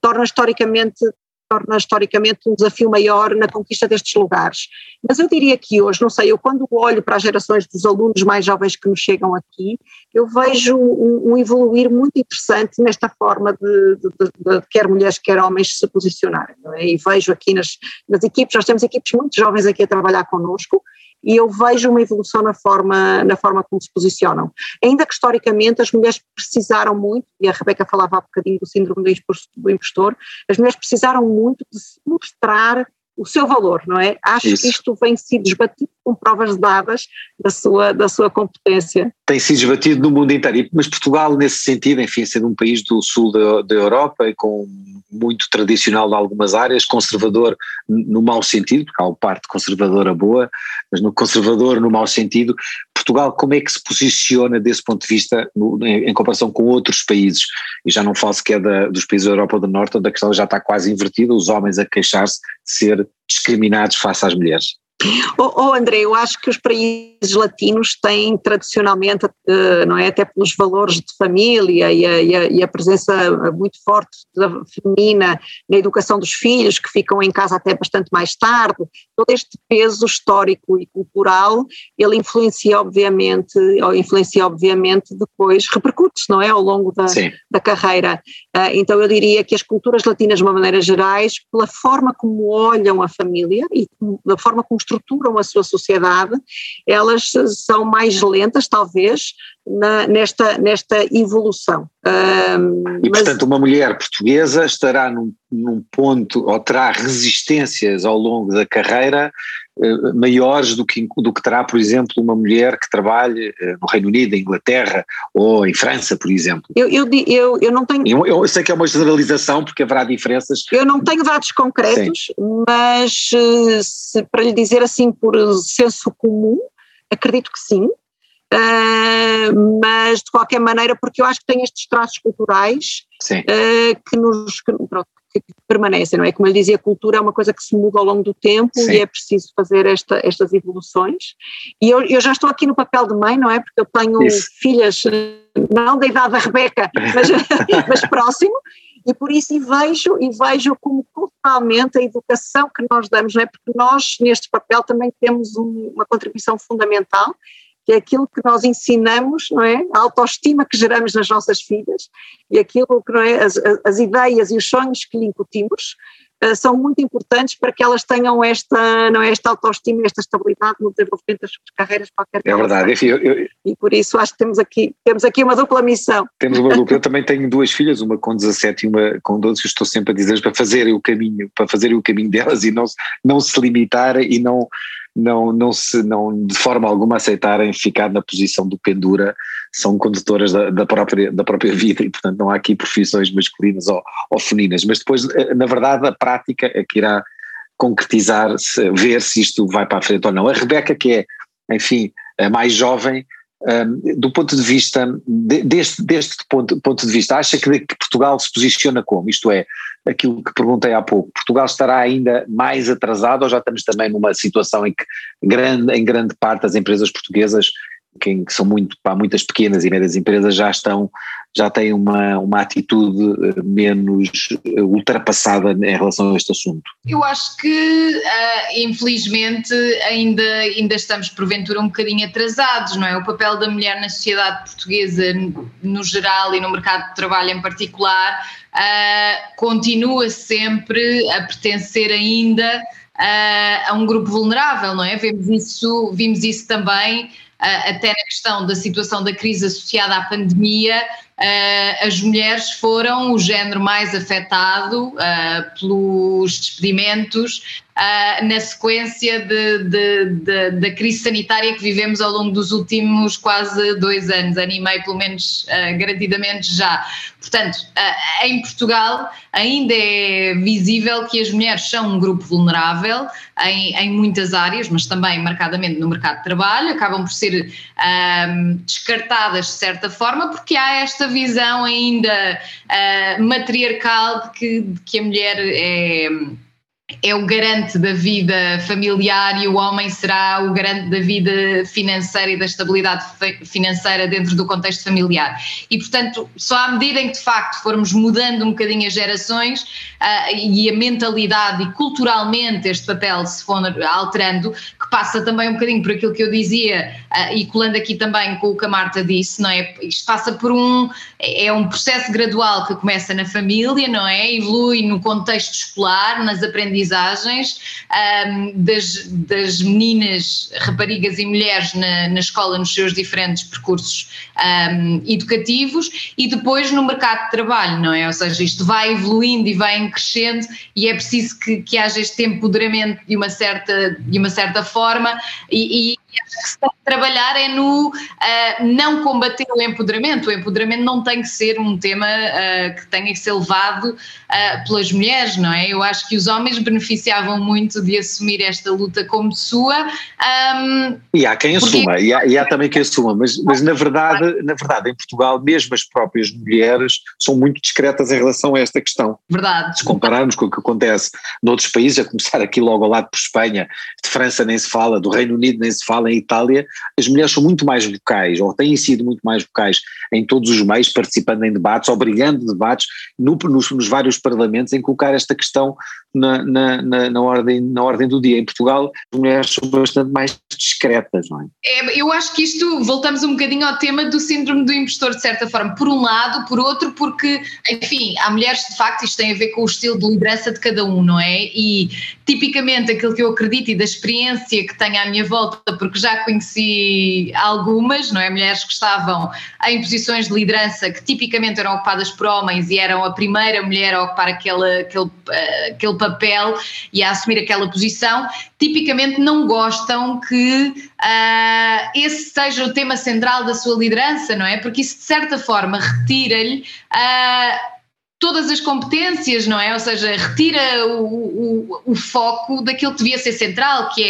torna historicamente torna historicamente um desafio maior na conquista destes lugares. Mas eu diria que hoje, não sei, eu quando olho para as gerações dos alunos mais jovens que nos chegam aqui, eu vejo um, um evoluir muito interessante nesta forma de, de, de, de, quer mulheres, quer homens se posicionarem. É? E vejo aqui nas, nas equipes, nós temos equipes muito jovens aqui a trabalhar connosco, e eu vejo uma evolução na forma, na forma como se posicionam. Ainda que historicamente as mulheres precisaram muito, e a Rebeca falava há bocadinho do síndrome do impostor, as mulheres precisaram muito de se mostrar o seu valor, não é? Acho Isso. que isto vem sido esbatido com provas dadas da sua, da sua competência. Tem sido esbatido no mundo inteiro, mas Portugal nesse sentido, enfim, sendo um país do sul da, da Europa e com muito tradicional em algumas áreas, conservador no mau sentido, porque há uma parte conservadora boa, mas no conservador no mau sentido, Portugal como é que se posiciona desse ponto de vista no, em, em, comparação com outros países? E já não falo sequer da, dos países da Europa do Norte, onde a questão já está quase invertida, os homens a queixar-se de ser discriminados face às mulheres. Oh, oh, André, eu acho que os países latinos têm tradicionalmente, uh, não é, até pelos valores de família e a, e a, e a presença muito forte da feminina na educação dos filhos, que ficam em casa até bastante mais tarde, todo este peso histórico e cultural, ele influencia obviamente, ou influencia obviamente depois, repercute não é, ao longo da, da carreira. Uh, então eu diria que as culturas latinas, de uma maneira gerais, pela forma como olham a família e da forma como estruturam a sua sociedade, elas são mais lentas, talvez, na, nesta, nesta evolução. Um, e, mas... portanto, uma mulher portuguesa estará num, num, ponto, ou terá resistências ao longo da carreira uh, maiores do que, do que terá, por exemplo, uma mulher que trabalhe uh, no Reino Unido, em Inglaterra ou em França, por exemplo. Eu, eu, eu, eu não tenho. Eu, eu, sei que é uma generalização, porque haverá diferenças. Eu não tenho dados concretos, Sim. mas uh, se, para lhe dizer assim, por senso comum, acredito que sim. Uh, mas de qualquer maneira, porque eu acho que tem estes traços culturais uh, que nos que, pronto, que, que, permanecem, não é? Como eu dizia, a cultura é uma coisa que se muda ao longo do tempo Sim. e é preciso fazer esta, estas evoluções. E eu, eu, já estou aqui no papel de mãe, não é? Porque eu tenho Isso. filhas, não da idade da Rebeca, mas, mas próximo, e por isso e vejo e vejo como culturalmente a educação que nós damos, não é? Porque nós neste papel também temos um, uma contribuição fundamental que é aquilo que nós ensinamos, não é? A autoestima que geramos nas nossas filhas e aquilo que não é, as, as ideias e os sonhos que lhe incutimos são muito importantes para que elas tenham esta, não é, esta autoestima esta estabilidade no desenvolvimento das suas carreiras qualquer É verdade, Enfim, eu, eu, e por isso acho que temos aqui, temos aqui uma dupla missão. Temos uma dupla, eu também tenho duas filhas, uma com 17 e uma com 12, que estou sempre a dizer para fazerem o caminho, para fazerem o caminho delas e não, não se limitarem e não não, não se, não de forma alguma aceitarem ficar na posição do pendura, são condutoras da, da, própria, da própria vida e portanto não há aqui profissões masculinas ou, ou femininas, mas depois eh, na verdade a prática é que irá concretizar, -se, ver se isto vai para a frente ou não. A Rebeca que é, enfim, a mais jovem, um, do ponto de vista, de, deste, deste ponto, ponto, de vista, acha que, que, Portugal se posiciona como? Isto é, aquilo que perguntei há pouco, Portugal estará ainda mais atrasado ou já estamos também numa situação em que grande, em grande parte as empresas portuguesas que, são muito, para muitas pequenas e médias empresas já estão, já têm uma, uma atitude eh, menos eh, ultrapassada em relação a este assunto? Eu acho que, uh, infelizmente, ainda, ainda estamos porventura um bocadinho atrasados, não é? O papel da mulher na sociedade portuguesa no geral e no mercado de trabalho em particular continua sempre a pertencer ainda uh, a um grupo vulnerável, não é? Vemos isso, vimos isso também até na questão da situação da crise associada à pandemia, as mulheres foram o género mais afetado pelos despedimentos uh, na sequência de, de, de, da crise sanitária que vivemos ao longo dos últimos quase dois anos, ano e meio, pelo menos garantidamente já. Portanto, em Portugal ainda é visível que as mulheres são um grupo vulnerável em, em muitas áreas, mas também marcadamente no mercado de trabalho, acabam por ser descartadas de certa forma, porque há esta visão ainda uh, matriarcal de que, de que a mulher é é o garante da vida familiar e o homem será o garante da vida financeira e da estabilidade financeira dentro do contexto familiar. E, portanto, só à medida em que de facto formos mudando um bocadinho as gerações uh, e a mentalidade e culturalmente este papel se for alterando, que passa também um bocadinho por aquilo que eu dizia uh, e colando aqui também com o que a Marta disse, não é? Isto passa por um, é um processo gradual que começa na família, não é? Evolui no contexto escolar, nas aprendizagens aprendizagens um, das, das meninas, raparigas e mulheres na, na escola nos seus diferentes percursos um, educativos e depois no mercado de trabalho, não é? Ou seja, isto vai evoluindo e vai crescendo e é preciso que, que haja este empoderamento de uma certa, de uma certa forma e, e acho que se tem que trabalhar é no uh, não combater o empoderamento. O empoderamento não tem que ser um tema uh, que tenha que ser levado uh, pelas mulheres, não é? Eu acho que os homens beneficiavam muito de assumir esta luta como sua. Um, e há quem porque... assuma, e há, e há, também quem assuma, mas, mas na, verdade, na verdade, em Portugal, mesmo as próprias mulheres são muito discretas em relação a esta questão. Verdade. Se compararmos com o que acontece noutros países, a começar aqui logo ao lado por Espanha, de França nem se fala, do Reino Unido nem se fala em Itália, as mulheres são muito mais vocais, ou têm sido muito mais vocais em todos os meios, participando em debates, obrigando debates no, nos, nos, vários parlamentos em colocar esta questão na, na, na, na, ordem, na ordem do dia. Em Portugal, as mulheres são bastante mais discretas, não é? é? Eu acho que isto, voltamos um bocadinho ao tema do síndrome do impostor, de certa forma, por um lado, por outro, porque, enfim, há mulheres, de facto, isto tem a ver com o estilo de liderança de cada um, não é? E tipicamente aquilo que eu acredito e da experiência que tenho à minha volta, porque já conheci algumas, não é? Mulheres que estavam em posições de liderança que tipicamente eram ocupadas por homens e eram a primeira mulher a ocupar aquele, aquele, aquele papel e a assumir aquela posição, tipicamente não gostam que uh, esse seja o tema central da sua liderança, não é? Porque isso de certa forma retira-lhe. Uh, todas as competências, não é? Ou seja, retira o, o, o, foco daquilo que devia ser central, que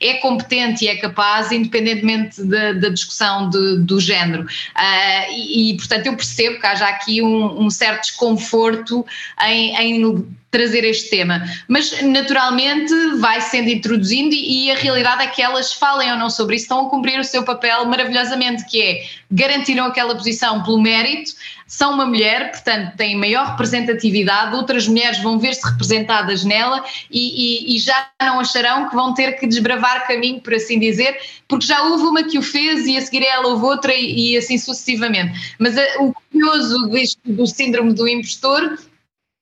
é é competente e é capaz, independentemente da, da discussão de, do género. Uh, e, e, portanto, eu percebo que haja aqui um, um certo desconforto em, em trazer este tema, mas naturalmente vai sendo introduzindo e, e, a realidade é que elas falem ou não sobre isso, estão a cumprir o seu papel maravilhosamente, que é garantiram aquela posição pelo mérito, são uma mulher, portanto têm maior representatividade, outras mulheres vão ver-se representadas nela e, e, e, já não acharão que vão ter que desbravar caminho, por assim dizer, porque já houve uma que o fez e a seguir ela houve outra e, assim sucessivamente. Mas a, o curioso deste, do síndrome do impostor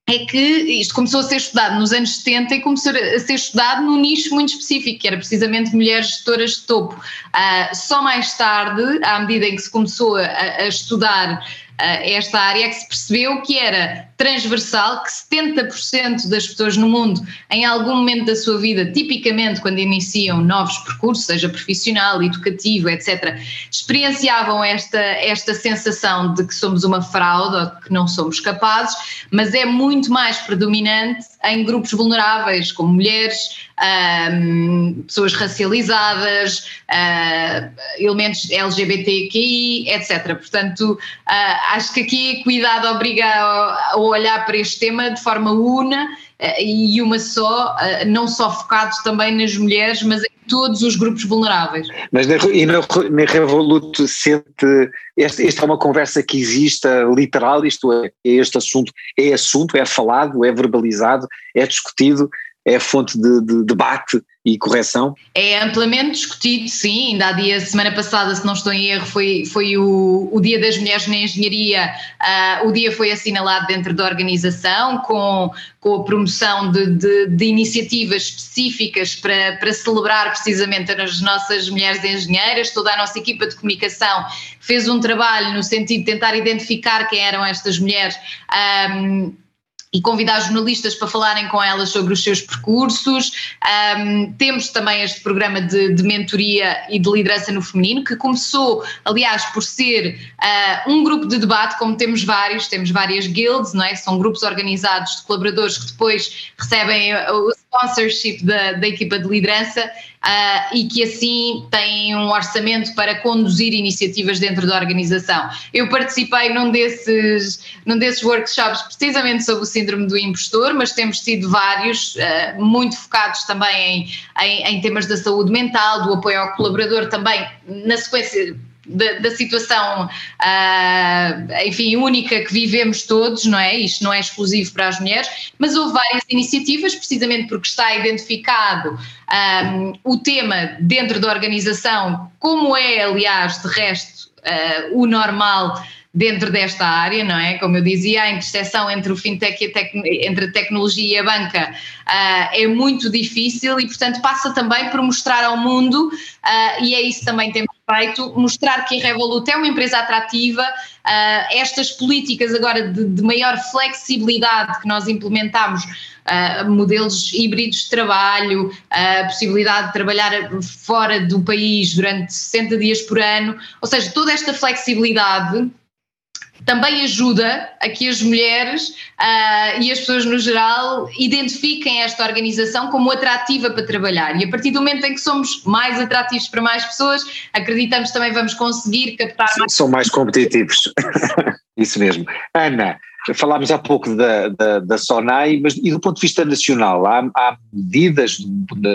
é que isto começou a ser estudado nos anos 70 e começou a ser estudado num nicho muito específico, que era precisamente mulheres gestoras de topo. Uh, só mais tarde, à medida em que se começou a, a estudar esta área é que se percebeu que era transversal, que 70% das pessoas no mundo, em algum momento da sua vida, tipicamente quando iniciam novos percursos, seja profissional, educativo, etc., experienciavam esta, esta sensação de que somos uma fraude ou que não somos capazes, mas é muito mais predominante em grupos vulneráveis, como mulheres, pessoas racializadas, uh, elementos LGBTQI, etc. Portanto, uh, acho que aqui cuidado obriga a, a, olhar para este tema de forma una uh, e uma só, não só focado também nas mulheres, mas em todos os grupos vulneráveis. Mas na, e na, na Revolut sente, esta, esta é uma conversa que existe literal, isto é, este assunto é assunto, é falado, é verbalizado, é discutido, é fonte de, de debate e correção? É amplamente discutido, sim. Ainda há dia, semana passada, se não estou em erro, foi, foi o, o Dia das Mulheres na Engenharia. Uh, o dia foi assinalado dentro da organização, com, com a promoção de, de, de, iniciativas específicas para, para celebrar precisamente as nossas mulheres engenheiras. Toda a nossa equipa de comunicação fez um trabalho no sentido de tentar identificar quem eram estas mulheres. Um, ah, e convidar jornalistas para falarem com elas sobre os seus percursos. Um, temos também este programa de, de, mentoria e de liderança no feminino, que começou, aliás, por ser uh, um grupo de debate, como temos vários, temos várias guilds, não é? São grupos organizados de colaboradores que depois recebem sponsorship da, da equipa de liderança uh, e que assim têm um orçamento para conduzir iniciativas dentro da organização. Eu participei num desses, num desses workshops precisamente sobre o síndrome do impostor, mas temos tido vários, uh, muito focados também em, em, em temas da saúde mental, do apoio ao colaborador também, na sequência da, da situação, uh, enfim, única que vivemos todos, não é? Isto não é exclusivo para as mulheres, mas houve várias iniciativas, precisamente porque está identificado um, ah, o tema dentro da organização, como é, aliás, de resto, uh, o normal dentro desta área, não é? Como eu dizia, a interseção entre o fintech e a, tec entre a tecnologia e a banca uh, é muito difícil e, portanto, passa também por mostrar ao mundo, uh, e é isso também temos feito, mostrar que a Revolut é uma empresa atrativa, uh, estas políticas agora de, de, maior flexibilidade que nós implementamos, uh, modelos híbridos de trabalho, a possibilidade de trabalhar fora do país durante 60 dias por ano, ou seja, toda esta flexibilidade também ajuda a que as mulheres uh, e as pessoas no geral identifiquem esta organização como atrativa para trabalhar. E a partir do momento em que somos mais atrativos para mais pessoas, acreditamos também vamos conseguir captar mais. São mais competitivos. Isso mesmo. Ana, falámos há pouco da, da, da SONAI, mas e do ponto de vista nacional, há, há medidas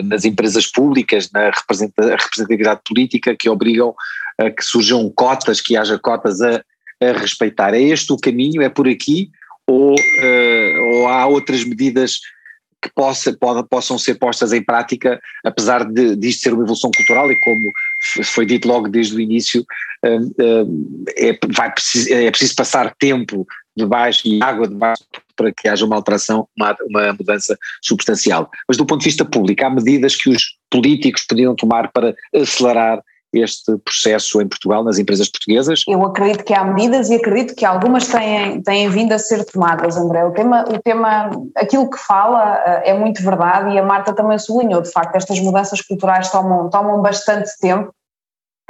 nas empresas públicas, na representatividade política, que obrigam a que surjam cotas, que haja cotas a a respeitar. É este o caminho? É por aqui? Ou, uh, ou há outras medidas que possa, pode, possam ser postas em prática, apesar de, de isto ser uma evolução cultural e como foi dito logo desde o início, uh, uh, é, vai é preciso passar tempo debaixo e água debaixo para que haja uma alteração, uma, uma mudança substancial. Mas do ponto de vista público, há medidas que os políticos podiam tomar para acelerar este processo em Portugal, nas empresas portuguesas? Eu acredito que há medidas e acredito que algumas têm, têm vindo a ser tomadas, André. O tema, o tema, aquilo que fala eh, é muito verdade e a Marta também sublinhou, de facto, estas mudanças culturais tomam, tomam bastante tempo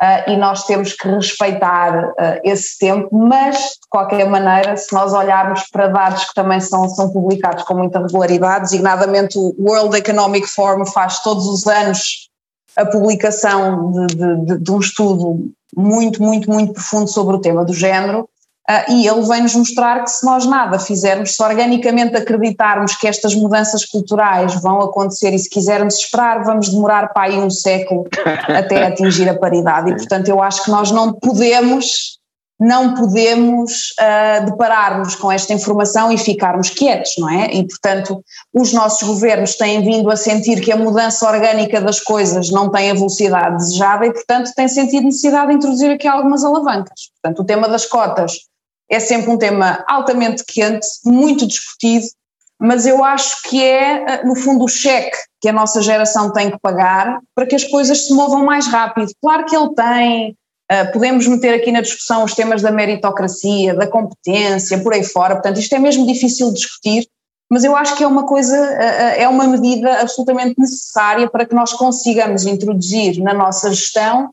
uh, e nós temos que respeitar uh, esse tempo, mas, de qualquer maneira, se nós olharmos para dados que também são, são publicados com muita regularidade, designadamente o World Economic Forum faz todos os anos a publicação de, de, de, um estudo muito, muito, muito profundo sobre o tema do género, uh, e ele vem-nos mostrar que se nós nada fizermos, se organicamente acreditarmos que estas mudanças culturais vão acontecer e se quisermos esperar, vamos demorar para aí um século até atingir a paridade. E, portanto, eu acho que nós não podemos não podemos uh, deparar-nos com esta informação e ficarmos quietos, não é? E, portanto, os nossos governos têm vindo a sentir que a mudança orgânica das coisas não tem a velocidade desejada e, portanto, têm sentido necessidade de introduzir aqui algumas alavancas. Portanto, o tema das cotas é sempre um tema altamente quente, muito discutido, mas eu acho que é, ah, no fundo, o cheque que a nossa geração tem que pagar para que as coisas se movam mais rápido. Claro que ele tem ah, podemos meter aqui na discussão os temas da meritocracia, da competência, por aí fora, portanto, isto é mesmo difícil de discutir, mas eu acho que é uma coisa, ah, ah, é uma medida absolutamente necessária para que nós consigamos introduzir na nossa gestão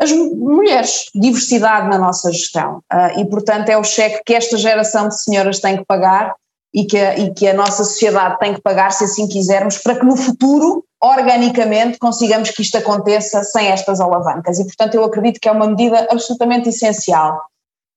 as mulheres, diversidade na nossa gestão. E, portanto, é o cheque que esta geração de senhoras tem que pagar e que, a, e que a nossa sociedade tem que pagar, se assim quisermos, para que no futuro organicamente consigamos que isto aconteça sem estas alavancas. E, portanto, eu acredito que é uma medida absolutamente essencial.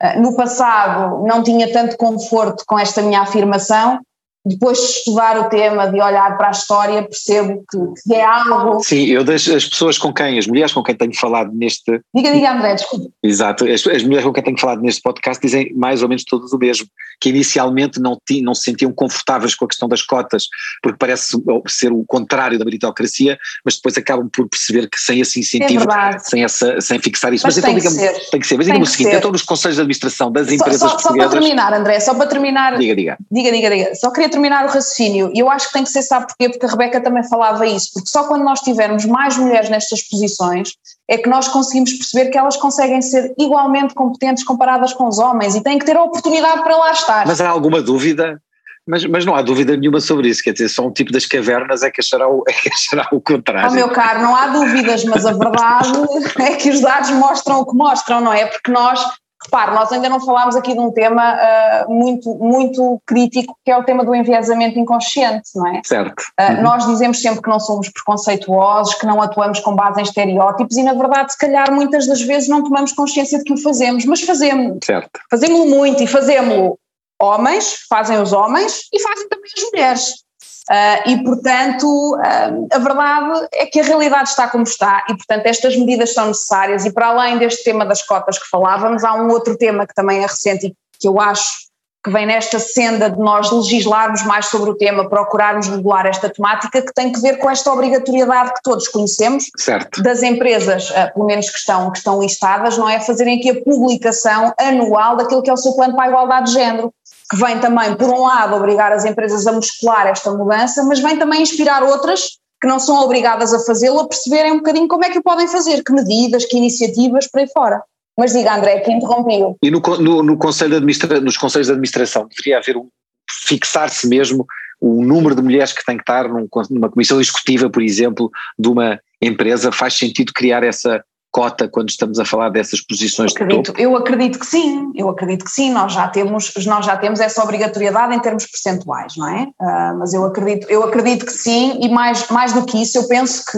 Ah, no passado não tinha tanto conforto com esta minha afirmação, depois de estudar o tema, de olhar para a história, percebo que, que é algo. Sim, eu das as pessoas com quem, as mulheres com quem tenho falado neste. Diga, diga, André, desculpe. Exato, as, as mulheres com quem tenho falado neste podcast dizem mais ou menos todas o mesmo, que inicialmente não, tinham, não se sentiam confortáveis com a questão das cotas, porque parece ser o contrário da meritocracia, mas depois acabam por perceber que sem esse incentivo, é sem, essa, sem fixar isso. Mas, mas então, tem, que ser. tem que ser. Mas diga-me o seguinte: ser. então nos conselhos de administração das empresas só, só, portuguesas. Só para terminar, André, só para terminar. Diga, diga. Diga, diga, diga. Só queria terminar o raciocínio. E eu acho que tem que ser, sabe porquê? Porque a Rebeca também falava isso, porque só quando nós tivermos mais mulheres nestas posições é que nós conseguimos perceber que elas conseguem ser igualmente competentes comparadas com os homens e têm que ter a oportunidade para lá estar. Mas há alguma dúvida? Mas, mas não há dúvida nenhuma sobre isso, quer dizer, só um tipo das cavernas é que achará o, é que achará o contrário. Oh meu caro, não há dúvidas, mas a verdade é que os dados mostram o que mostram, não é? Porque nós Repare, nós ainda não falámos aqui de um tema uh, muito, muito crítico, que é o tema do enviesamento inconsciente, não é? Certo. Uh, uhum. Nós dizemos sempre que não somos preconceituosos, que não atuamos com base em estereótipos e, na verdade, se calhar muitas das vezes não tomamos consciência de que o fazemos, mas fazemos. Certo. Fazemos-lo muito e fazemos-lo homens, fazem os homens e fazem também as mulheres. Uh, e, portanto, uh, a verdade é que a realidade está como está e, portanto, estas medidas são necessárias. E, para além deste tema das cotas que falávamos, há um outro tema que também é recente e que eu acho que vem nesta senda de nós legislarmos mais sobre o tema, procurarmos regular esta temática, que tem que ver com esta obrigatoriedade que todos conhecemos certo. das empresas, uh, pelo menos que estão, que estão listadas, não é? Fazerem aqui a publicação anual daquilo que é o seu plano para a igualdade de género que vem também, por um lado, obrigar as empresas a muscular esta mudança, mas vem também inspirar outras que não são obrigadas a fazê-lo a perceberem um bocadinho como é que o podem fazer, que medidas, que iniciativas, por aí fora. Mas diga, André, que interrompeu. E no, no, no conselho nos conselhos de administração deveria haver um, fixar-se mesmo o número de mulheres que tem que estar num, numa comissão executiva, por exemplo, de uma empresa, faz sentido criar essa cota quando estamos a falar dessas posições acredito, de topo? Eu acredito que sim, eu acredito que sim, nós já temos, nós já temos essa obrigatoriedade em termos percentuais, não é? Uh, mas eu acredito, eu acredito que sim e mais, mais do que isso eu penso que,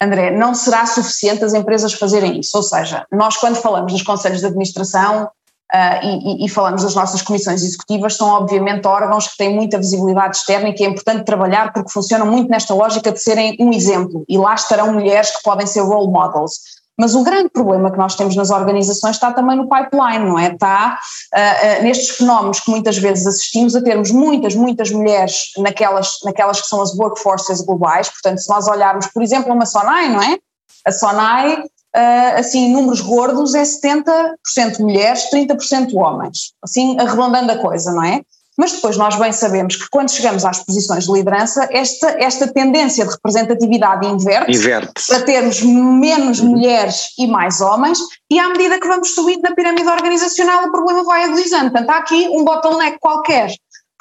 André, não será suficiente as empresas fazerem isso, ou seja, nós quando falamos dos conselhos de administração Uh, e, e, falamos das nossas comissões executivas, são obviamente órgãos que têm muita visibilidade externa e que é importante trabalhar porque funcionam muito nesta lógica de serem um exemplo e lá estarão mulheres que podem ser role models. Mas o grande problema que nós temos nas organizações está também no pipeline, não é? Está uh, uh, nestes fenómenos que muitas vezes assistimos a termos muitas, muitas mulheres naquelas, naquelas que são as workforces globais. Portanto, se nós olharmos, por exemplo, uma Sonai, não é? A Sonai, uh, assim, números gordos, é 70% mulheres, 30% homens. Assim, arredondando a coisa, não é? Mas depois nós bem sabemos que quando chegamos às posições de liderança, esta, esta tendência de representatividade inverte, inverte para termos menos uhum. mulheres e mais homens, e à medida que vamos subindo na pirâmide organizacional, o problema vai agudizando. Portanto, há aqui um bottleneck qualquer.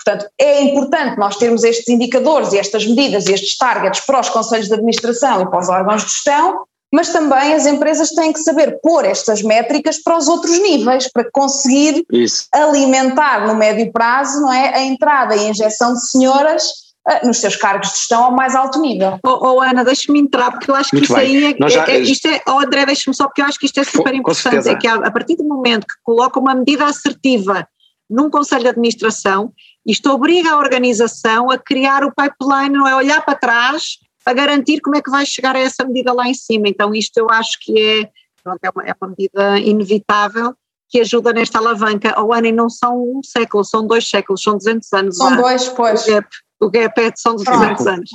Portanto, é importante nós termos estes indicadores e estas medidas e estes targets para os conselhos de administração e para os órgãos de gestão, mas também as empresas têm que saber pôr estas métricas para os outros níveis, para conseguir Isso. alimentar no médio prazo não é, a entrada e a injeção de senhoras uh, nos seus cargos de gestão ao mais alto nível. Oh, oh Ana, deixa-me entrar, porque eu acho que Muito isso bem. aí é, já, é, isto é, oh André, deixa-me só, porque eu acho que isto é super importante, é que a, a partir do momento que coloca uma medida assertiva num conselho de administração, isto obriga a organização a criar o pipeline, não é olhar para trás a garantir como é que vai chegar a essa medida lá em cima. Então, isto eu acho que é, é, uma, é uma medida inevitável que ajuda nesta alavanca. O ano não são um século, são dois séculos, são 200 anos. São dois, pois. O gap, o gap é de são de 200 anos.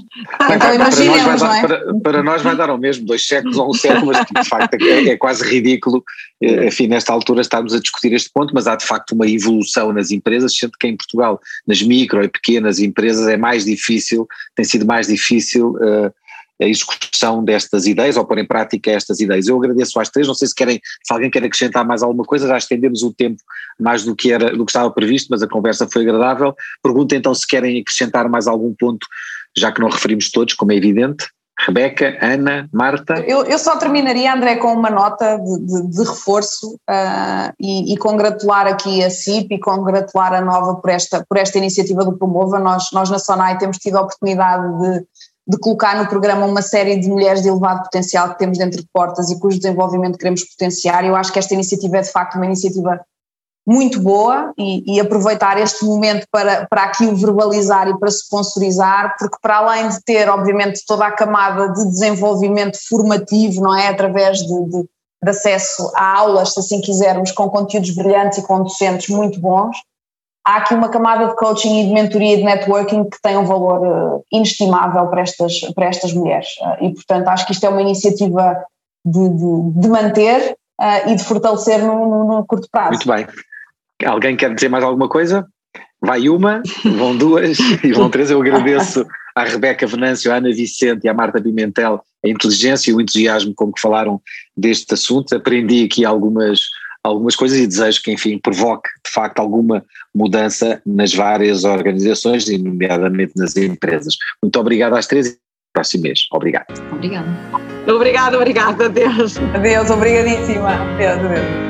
Então imaginemos, não é? Para, para, nós vai dar ao mesmo, dois séculos ou um século, mas de facto é, é, quase ridículo, eh, enfim, nesta altura estarmos a discutir este ponto, mas há de facto uma evolução nas empresas, sendo que em Portugal, nas micro e pequenas empresas é mais difícil, tem sido mais difícil uh, a execução destas ideias ou pôr em prática estas ideias. Eu agradeço às três, não sei se querem, se alguém quer acrescentar mais alguma coisa, já estendemos o tempo mais do que era, do que estava previsto, mas a conversa foi agradável. Pergunto então se querem acrescentar mais algum ponto, já que não referimos todos, como é evidente. Rebeca, Ana, Marta? Eu, eu só terminaria, André, com uma nota de, de, de reforço uh, e, e, congratular aqui a CIP e congratular a Nova por esta, por esta iniciativa do Promova. Nós, nós na SONAI temos tido a oportunidade de, de colocar no programa uma série de mulheres de elevado potencial que temos dentro de portas e cujo desenvolvimento queremos potenciar. Eu acho que esta iniciativa é de facto uma iniciativa muito boa e, e, aproveitar este momento para, para aqui o verbalizar e para sponsorizar, porque para além de ter, obviamente, toda a camada de desenvolvimento formativo, não é? Através de, de, de acesso a aulas, se assim quisermos, com conteúdos brilhantes e com docentes muito bons, há aqui uma camada de coaching e de mentoria e de networking que tem um valor uh, inestimável para estas, para estas mulheres. Uh, e, portanto, acho que isto é uma iniciativa de, de, de manter uh, e de fortalecer no, no, no, curto prazo. Muito bem. Alguém quer dizer mais alguma coisa? Vai uma, vão duas e vão três. Eu agradeço à Rebeca Venâncio, à Ana Vicente e à Marta Pimentel a inteligência e o entusiasmo com que falaram deste assunto. Aprendi aqui algumas algumas coisas e desejo que, enfim, provoque de facto alguma mudança nas várias organizações e, nomeadamente, nas empresas. Muito obrigado às três e próximo mês. Obrigado. Obrigada. Obrigada, obrigada. Adeus. Adeus, obrigadíssima. Adeus, adeus.